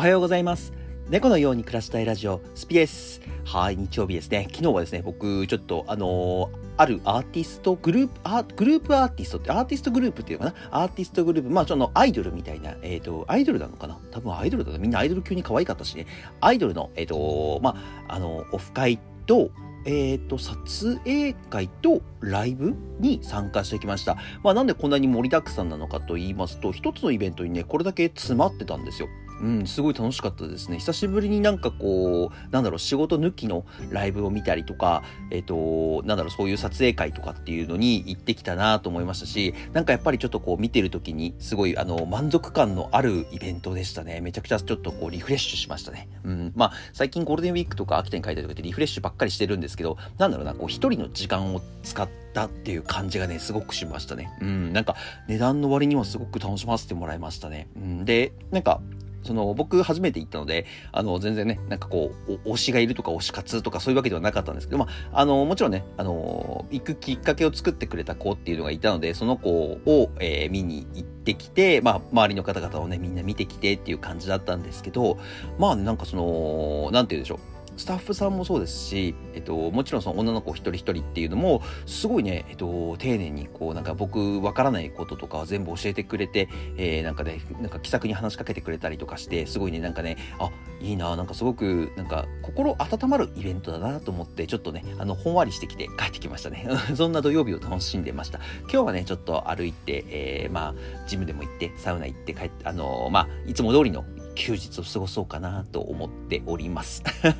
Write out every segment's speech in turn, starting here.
おはようございます。猫のように暮らしたいラジオ、スピです。はい、日曜日ですね。昨日はですね、僕、ちょっと、あのーあるアーティストグループ、アグループアーティストって、アーティストグループっていうのかな？アーティストグループ、まあ、ちょっとアイドルみたいな、えっ、と、アイドルなのかな？多分アイドルだな。みんなアイドル級に可愛かったしね。アイドルの、えっ、と、まあ、あの、オフ会と、えっ、と、撮影会とライブに参加してきました。まあ、なんでこんなに盛りだくさんなのかと言いますと、一つのイベントにね、これだけ詰まってたんですよ。うん、すごい楽しかったですね。久しぶりになんかこう、なんだろう、仕事抜きのライブを見たりとか、えっ、と、なんだろう、そういう撮影会とかっていうのに行ってきたなと思いましたし、なんかやっぱりちょっとこう見てる時に、すごいあの、満足感のあるイベントでしたね。めちゃくちゃちょっとこうリフレッシュしましたね。うん、まあ、最近ゴールデンウィークとか秋田に帰ったりとかってリフレッシュばっかりしてるんですけど、なんだろうな、こう一人の時間を使ったっていう感じがね、すごくしましたね。うん、なんか値段の割にはすごく楽しませてもらいましたね。うん、で、なんか、その僕初めて行ったので、あの全然ね、なんかこう、推しがいるとか推し活とかそういうわけではなかったんですけど、まあ、あの、もちろんね、あの、行くきっかけを作ってくれた子っていうのがいたので、その子を、えー見に行ってきて、まあ、周りの方々をね、みんな見てきてっていう感じだったんですけど、まあ、なんかその、なんて言うんでしょう。スタッフさんもそうですし、えっと、もちろんその女の子一人一人っていうのも、すごいね、えっと、丁寧にこう、なんか僕わからないこととか全部教えてくれて、えー、なんかね、なんか気さくに話しかけてくれたりとかして、すごいね、なんかね、あ、いいな、なんかすごく、なんか心温まるイベントだなと思って、ちょっとね、あの、ほんわりしてきて帰ってきましたね。そんな土曜日を楽しんでました。今日はね、ちょっと歩いて、えー、まあ、ジムでも行って、サウナ行って帰って、あのーまあ、いつも通りの休日を過ごそうかなと思っております。だ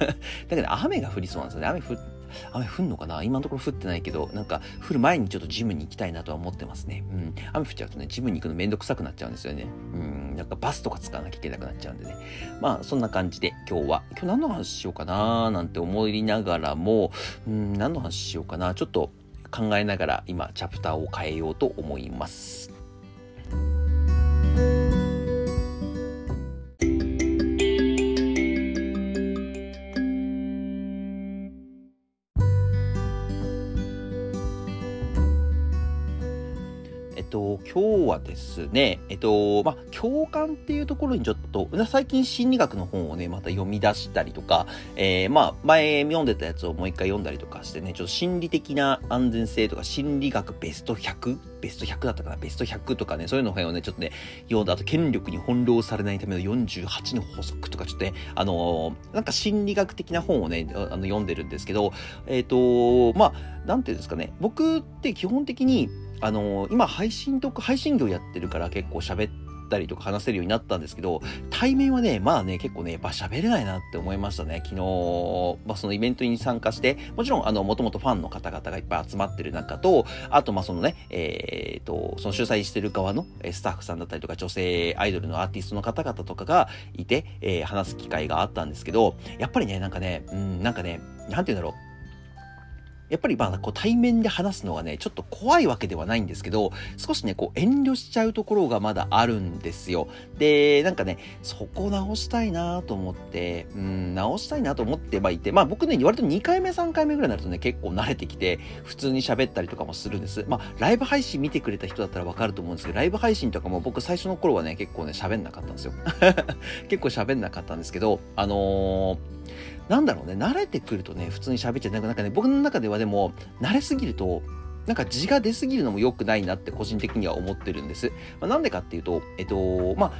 けど、雨が降りそうなんですよね。雨降雨降んのかな？今のところ降ってないけど、なんか降る前にちょっとジムに行きたいなとは思ってますね。うん。雨降っちゃうとね、ジムに行くのめんどくさくなっちゃうんですよね。うん。なんかバスとか使わなきゃいけなくなっちゃうんでね。まあ、そんな感じで今日は、今日何の話しようかな？なんて思いながらも、うん、何の話しようかな？ちょっと考えながら今、チャプターを変えようと思います。今日はですね、えっと、まあ、共感っていうところにちょっと、最近心理学の本をね、また読み出したりとか、えー、まあ、前読んでたやつをもう一回読んだりとかしてね、ちょっと心理的な安全性とか、心理学ベスト100ベスト100だったかなベスト100とかね、そういうのをね、ちょっとね、読んだ後、権力に翻弄されないための48の法則とか、ちょっとね、あのーなんか心理学的な本をね、あの読んでるんですけど、えっ、と、まあ、なんていうんですかね、僕って基本的に、あのー今配信とか、配信業やってるから結構喋ったりとか話せるようになったんですけど、対面はね、まあね、結構ね、やっぱ喋れないなって思いましたね。昨日、まあそのイベントに参加して、もちろんあの、もともとファンの方々がいっぱい集まってる中と、あとまあそのね、えっ、と、その主催してる側のスタッフさんだったりとか、女性アイドルのアーティストの方々とかがいて、えー話す機会があったんですけど、やっぱりね、なんかね、うん、なんかね、なんて言うんだろう。やっぱりまあこう対面で話すのがね、ちょっと怖いわけではないんですけど、少しね、こう遠慮しちゃうところがまだあるんですよ。で、なんかね、そこ直したいなと思って、うん、直したいなと思ってはいて、まあ僕ね、割と2回目、3回目ぐらいになるとね、結構慣れてきて、普通に喋ったりとかもするんです。まあ、ライブ配信見てくれた人だったらわかると思うんですけど、ライブ配信とかも僕最初の頃はね、結構ね、喋んなかったんですよ。結構喋んなかったんですけど、あのーなんだろうね、慣れてくるとね、普通に喋っちゃう。なんかね、僕の中ではでも、慣れすぎると、なんか字が出すぎるのも良くないなって個人的には思ってるんです。まあ、なんでかっていうと、えっと、まあ、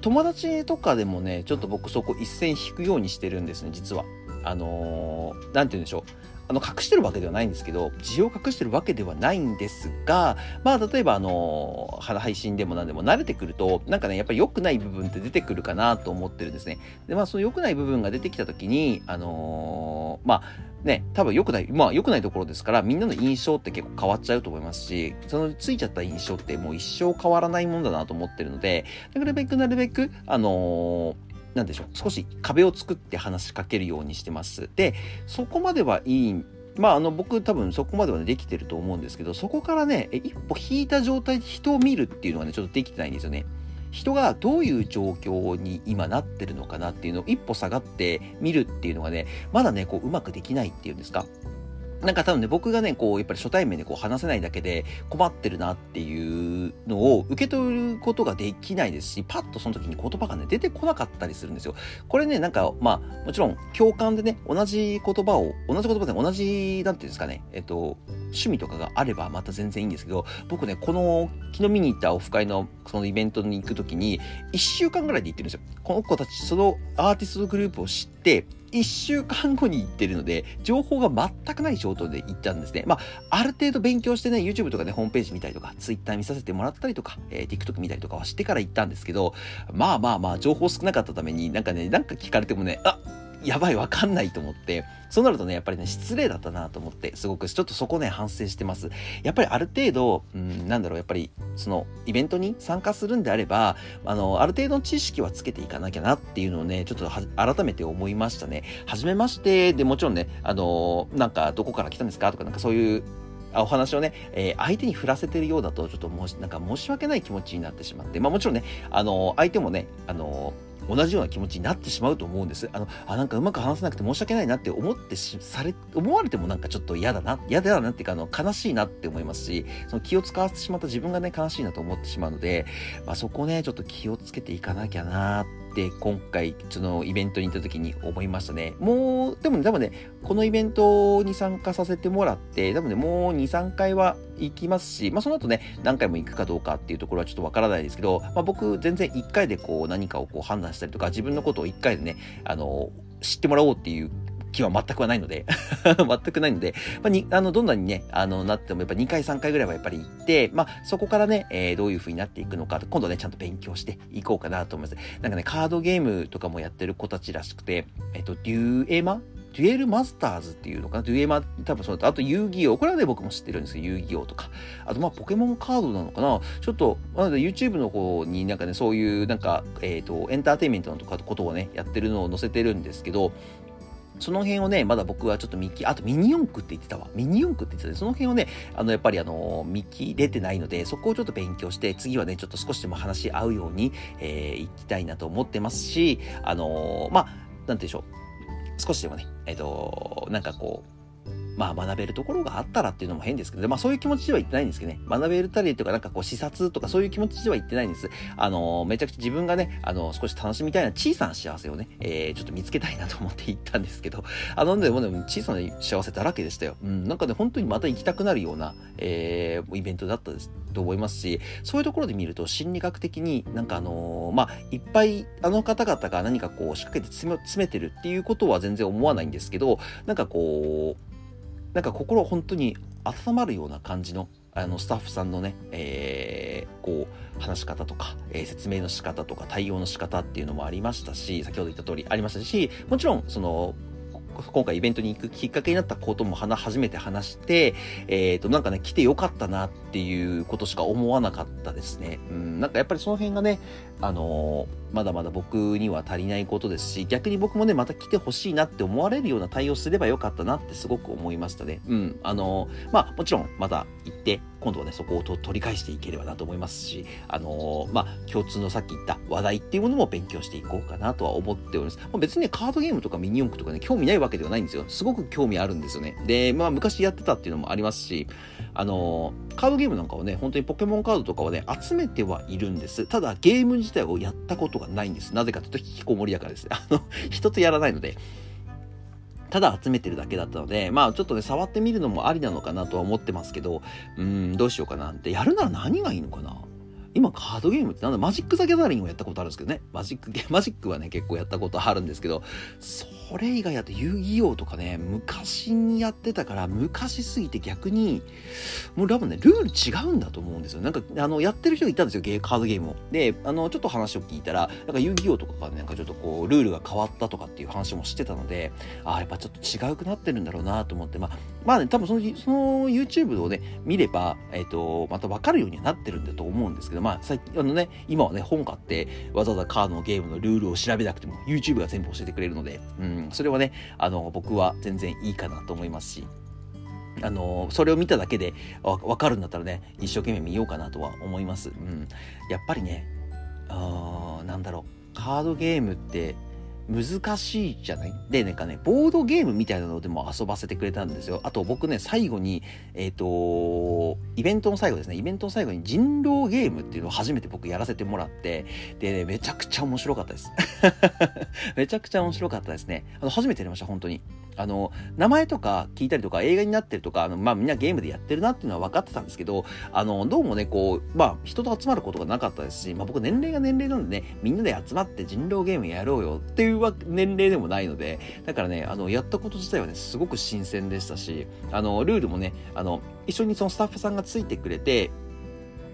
友達とかでもね、ちょっと僕そこ一線引くようにしてるんですね、実は。あのーなんて言うんでしょう。あの、隠してるわけではないんですけど、字を隠してるわけではないんですが、まあ、例えばあの配信でも何でも慣れてくると、なんかね、やっぱり良くない部分って出てくるかなと思ってるんですね。で、まあ、その良くない部分が出てきたときに、あのーまあ、ね、多分良くない、まあ良くないところですから、みんなの印象って結構変わっちゃうと思いますし、そのついちゃった印象ってもう一生変わらないもんだなと思ってるので、なるべくなるべく、あのーなんでしょう、少し壁を作って話しかけるようにしてます。で、そこまではいいまあ、あの、僕多分そこまではね、できてると思うんですけど、そこからね、一歩引いた状態で人を見るっていうのはね、ちょっとできてないんですよね。人がどういう状況に今なってるのかなっていうのを一歩下がって見るっていうのがね、まだね、こう、うまくできないっていうんですか。なんか多分ね、僕がね、こう、やっぱり初対面でこう話せないだけで困ってるなっていうのを受け取ることができないですし、パッとその時に言葉がね、出てこなかったりするんですよ。これね、なんか、まあ、もちろん共感でね、同じ言葉を、同じ言葉で同じ、なんていうんですかね、えっと、趣味とかがあればまた全然いいんですけど、僕ね、この、昨日見に行ったオフ会のそのイベントに行く時に、1週間ぐらいで行ってるんですよ。この子たち、そのアーティストグループを知って、1週間後に行ってるので、情報が全くない状態で行ったんですね。まあ、ある程度勉強してね、YouTube とかね、ホームページ見たりとか、Twitter 見させてもらったりとか、えー、TikTok 見たりとかはしてから行ったんですけど、まあまあまあ、情報少なかったために、なんかね、なんか聞かれてもね、あやばい、わかんないと思って、そうなるとね、やっぱりね、失礼だったなと思って、すごく、ちょっとそこね、反省してます。やっぱりある程度、うん、なんだろう、やっぱり、その、イベントに参加するんであれば、あの、ある程度の知識はつけていかなきゃなっていうのをね、ちょっと改めて思いましたね。はじめまして、で、もちろんね、あの、なんか、どこから来たんですか？とか、なんかそういう、お話をね、えー、相手に振らせてるようだと、ちょっともし、なんか申し訳ない気持ちになってしまって、まあもちろんね、あの、相手もね、あの、同じような気持ちになってしまうと思うんです。あの、あ、なんかうまく話せなくて申し訳ないなって思ってし、され、思われてもなんかちょっと嫌だな、嫌だなっていうか、あの、悲しいなって思いますし、その気を使わせてしまった自分がね、悲しいなと思ってしまうので、まあそこね、ちょっと気をつけていかなきゃなって今回そのイベントに行った時に思いましたね。もう、でもね、多分ね、このイベントに参加させてもらって、多分ね、もう2、3回は行きますし、まあその後ね、何回も行くかどうかっていうところはちょっとわからないですけど、まあ僕全然1回でこう何かをこう判断したりとか、自分のことを1回でね、あの、知ってもらおうっていう気は全くはないので 全くないので、まあ、に、あの、どんなにね、あの、なってもやっぱ2回3回ぐらいはやっぱり行って、まあ、そこからね、えー、どういう風になっていくのか、今度ね、ちゃんと勉強していこうかなと思います。なんかね、カードゲームとかもやってる子たちらしくて、えっと、デュエマ？デュエルマスターズっていうのかな？デュエマ、多分そうだと、あと遊戯王。これはね、僕も知ってるんですけど、遊戯王とか。あと、まあ、ポケモンカードなのかな？ちょっと、なので YouTube の方になんかね、そういう、なんか、えっ、ー、と、エンターテインメントのとかことをね、やってるのを載せてるんですけど、その辺をね、まだ僕はちょっと見切、あとミニ四駆って言ってたわ。ミニ四駆って言ってたね。その辺をね、あの、やっぱりあの、見切れてないので、そこをちょっと勉強して、次はね、ちょっと少しでも話し合うように、えー、行きたいなと思ってますし、あのー、まあ、なんて言うんでしょう。少しでもね、えっ、ー、と、なんかこう、まあ学べるところがあったらっていうのも変ですけど、まあそういう気持ちでは言ってないんですけどね。学べるたりとかなんかこう視察とかそういう気持ちでは言ってないんです。あの、めちゃくちゃ自分がね、あの、少し楽しみたいな小さな幸せをね、えー、ちょっと見つけたいなと思って行ったんですけど、あの、でもね、小さな幸せだらけでしたよ。うん、なんかね、本当にまた行きたくなるような、えー、イベントだったですと思いますし、そういうところで見ると心理学的になんかあのー、まあ、いっぱいあの方々が何かこう仕掛けて詰めてるっていうことは全然思わないんですけど、なんかこう、なんか心本当に温まるような感じのあのスタッフさんのね、えー、こう話し方とか、えー、説明の仕方とか対応の仕方っていうのもありましたし先ほど言った通りありましたしもちろんその今回イベントに行くきっかけになったことも初めて話して、えっ、ー、と、なんかね、来てよかったなっていうことしか思わなかったですね。うん、なんかやっぱりその辺がね、あのーまだまだ僕には足りないことですし、逆に僕もね、また来てほしいなって思われるような対応すればよかったなってすごく思いましたね。うん。あのー、まあ、もちろん、また行って、今度はね、そこを取り返していければなと思いますし、あのー、まあ、共通のさっき言った話題っていうものも勉強していこうかなとは思っております。まあ、別にね、カードゲームとかミニ四駆とかね、興味ないわけではないんですよ。すごく興味あるんですよね。で、まあ、昔やってたっていうのもありますし、あのー、カードゲームなんかをね、本当にポケモンカードとかをね、集めてはいるんです。ただ、ゲーム自体をやったことがないんです。なぜかというと、引きこもりやからです。あの、一つやらないので。ただ集めてるだけだったので、まあちょっとね、触ってみるのもありなのかなとは思ってますけど、うん、どうしようかなって。やるなら何がいいのかな今カードゲームってなんだマジック・ザ・ギャザリングをやったことあるんですけどね。マジック、マジックはね、結構やったことあるんですけど、それ以外だと遊戯王とかね、昔にやってたから、昔すぎて逆に、もう多分ね、ルール違うんだと思うんですよ。なんか、あの、やってる人がいたんですよ、ゲーカードゲームを。で、あの、ちょっと話を聞いたら、なんか遊戯王とかがね、なんかちょっとこう、ルールが変わったとかっていう話もしてたので、ああ、やっぱちょっと違うくなってるんだろうなと思って、まあ、まあね、多分その、その YouTube をね、見れば、えっ、ー、と、また分かるようにはなってるんだと思うんですけど、まあ、最近、あのね、今はね、本買って、わざわざカードのゲームのルールを調べなくても、YouTube が全部教えてくれるので、うん、それはね、あの、僕は全然いいかなと思いますし、あのそれを見ただけでわかるんだったらね、一生懸命見ようかなとは思います。うん。やっぱりね、あなんだろう、カードゲームって、難しいじゃない？で、なんかね、ボードゲームみたいなのでも遊ばせてくれたんですよ。あと僕ね、最後に、えっ、ー、と、イベントの最後ですね、イベントの最後に人狼ゲームっていうのを初めて僕やらせてもらって、で、ね、めちゃくちゃ面白かったです。めちゃくちゃ面白かったですね。あの、初めてやりました、本当に。あの、名前とか聞いたりとか映画になってるとか、あの、まあみんなゲームでやってるなっていうのは分かってたんですけど、あの、どうもね、こう、まあ人と集まることがなかったですし、まあ僕年齢が年齢なんでね、みんなで集まって人狼ゲームやろうよっていう年齢でもないので、だからね、あの、やったこと自体はね、すごく新鮮でしたし、あの、ルールもね、あの、一緒にそのスタッフさんがついてくれて、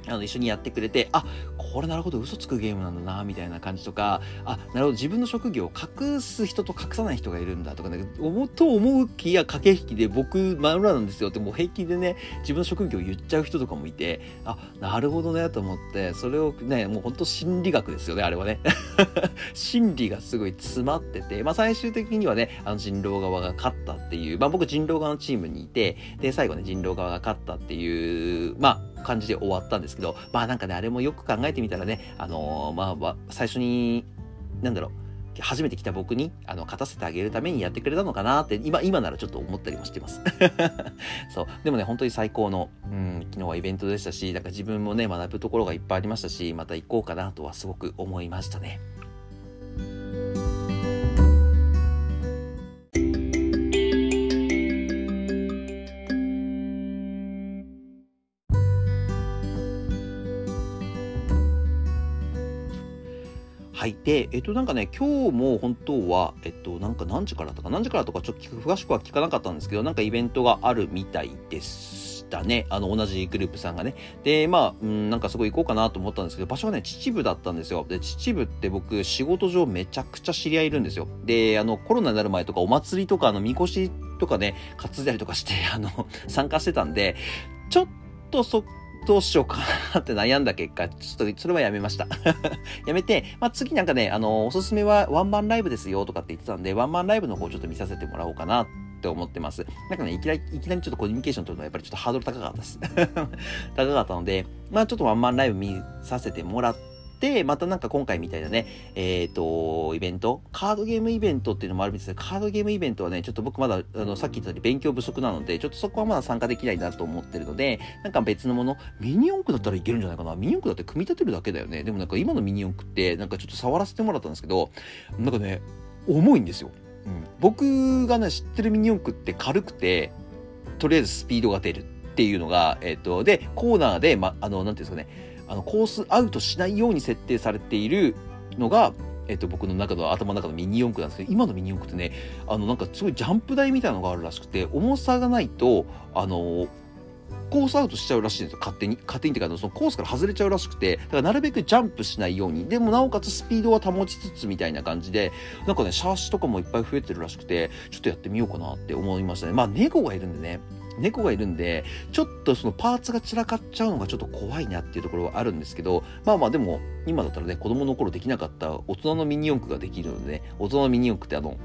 あの、一緒にやってくれて、あ、これなるほど嘘つくゲームなんだな、みたいな感じとか、あ、なるほど自分の職業を隠す人と隠さない人がいるんだとかね、思と思う気や駆け引きで僕、真裏なんですよってもう平気でね、自分の職業を言っちゃう人とかもいて、あ、なるほどね、と思って、それをね、もうほんと心理学ですよね、あれはね。心理がすごい詰まってて、まあ最終的にはね、あの人狼側が勝ったっていう、まあ僕人狼側のチームにいて、で、最後ね、人狼側が勝ったっていう、まあ感じで終わったんですけど、まあなんかね、あれもよく考えてみたらね、あのー、まあ、最初に、なんだろう、初めて来た僕に、あの、勝たせてあげるためにやってくれたのかなって、今、今ならちょっと思ったりもしてます。そう。でもね、本当に最高の、うん、昨日はイベントでしたし、なんか自分もね、学ぶところがいっぱいありましたし、また行こうかなとはすごく思いましたね。はい。で、えっと、なんかね、今日も本当は、えっと、なんか何時からとか、何時からとか、ちょっと詳しくは聞かなかったんですけど、なんかイベントがあるみたいでしたね。あの、同じグループさんがね。で、まあ、うん、なんかすごい行こうかなと思ったんですけど、場所がね、秩父だったんですよ。で、秩父って僕、仕事上めちゃくちゃ知り合いいるんですよ。で、あの、コロナになる前とか、お祭りとか、あの、みこしとかね、担いだりとかして、あの、参加してたんで、ちょっとそっどうしようかなって悩んだ結果、ちょっとそれはやめました。やめて、まあ、次なんかね、あの、おすすめはワンマンライブですよとかって言ってたんで、ワンマンライブの方ちょっと見させてもらおうかなって思ってます。なんかね、いきなり、いきなりちょっとコミュニケーション取るのはやっぱりちょっとハードル高かったです。高かったので、まあちょっとワンマンライブ見させてもらって、またなんか今回みたいなね、えっ、ー、と、イベント、カードゲームイベントっていうのもあるんですけど、カードゲームイベントはね、ちょっと僕まだ、あの、さっき言ったように勉強不足なので、ちょっとそこはまだ参加できないなと思ってるので、なんか別のもの、ミニ四駆だったらいけるんじゃないかな。ミニ四駆だって組み立てるだけだよね。でもなんか今のミニ四駆って、なんかちょっと触らせてもらったんですけど、なんかね、重いんですよ。うん、僕がね、知ってるミニ四駆って軽くて、とりあえずスピードが出るっていうのが、えっ、ー、と、で、コーナーで、ま、あの、なんていうんですかね、あの、コースアウトしないように設定されているのが、えっと、僕の中の頭の中のミニ四駆なんですけど、今のミニ四駆ってね、あの、なんかすごいジャンプ台みたいなのがあるらしくて、重さがないと、あの、コースアウトしちゃうらしいんですよ、勝手に。勝手にっていうか、そのコースから外れちゃうらしくて、だからなるべくジャンプしないように、でもなおかつスピードは保ちつつみたいな感じで、なんかね、シャーシとかもいっぱい増えてるらしくて、ちょっとやってみようかなって思いましたね。まあ、猫がいるんでね、猫がいるんで、ちょっとそのパーツが散らかっちゃうのがちょっと怖いなっていうところはあるんですけど、まあまあでも、今だったらね、子供の頃できなかった大人のミニ四駆ができるので、ね、大人のミニ四駆ってあの、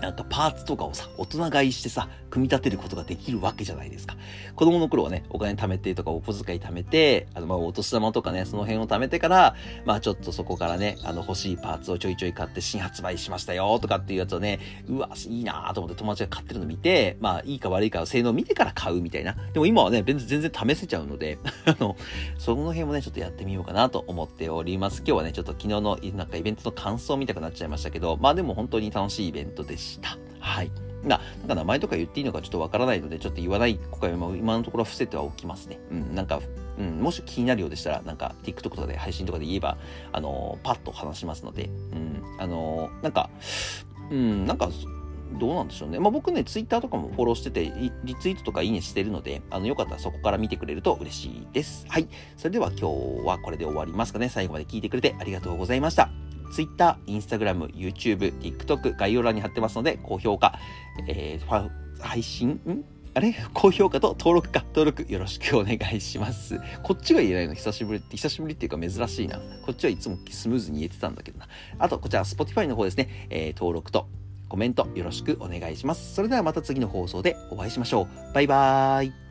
なんかパーツとかをさ、大人買いしてさ、組み立てることができるわけじゃないですか。子供の頃はね、お金貯めてとかお小遣い貯めて、あの、まあ、お年玉とかね、その辺を貯めてから、まあ、ちょっとそこからね、あの、欲しいパーツをちょいちょい買って新発売しましたよとかっていうやつをね、うわ、いいなと思って友達が買ってるの見て、まあ、いいか悪いか性能見てから買うみたいな。でも今はね、全然全然試せちゃうので、あの、その辺もね、ちょっとやってみようかなと思っております。今日はね、ちょっと昨日のなんかイベントの感想を見たくなっちゃいましたけど、まあでも本当に楽しいイベントでした。はい。な、なんか名前とか言っていいのかちょっとわからないので、ちょっと言わない、今回は今のところ伏せてはおきますね。うん、なんか、うん、もし気になるようでしたら、なんか TikTok とかで配信とかで言えば、あのー、パッと話しますので、うん、あのー、なんか、うん、なんか、どうなんでしょうね。まあ、僕ね、ツイッターとかもフォローしてて、リツイートとかいいねしてるので、あの、よかったらそこから見てくれると嬉しいです。はい。それでは今日はこれで終わりますかね。最後まで聞いてくれてありがとうございました。Twitter、Instagram、YouTube、TikTok 概要欄に貼ってますので、高評価、えー、配信、ん？あれ？高評価と登録か、登録よろしくお願いします。こっちが言えないの？久しぶりって、久しぶりっていうか珍しいな。こっちはいつもスムーズに言えてたんだけどな。あと、こちら Spotify の方ですね、えー、登録とコメントよろしくお願いします。それではまた次の放送でお会いしましょう。バイバーイ。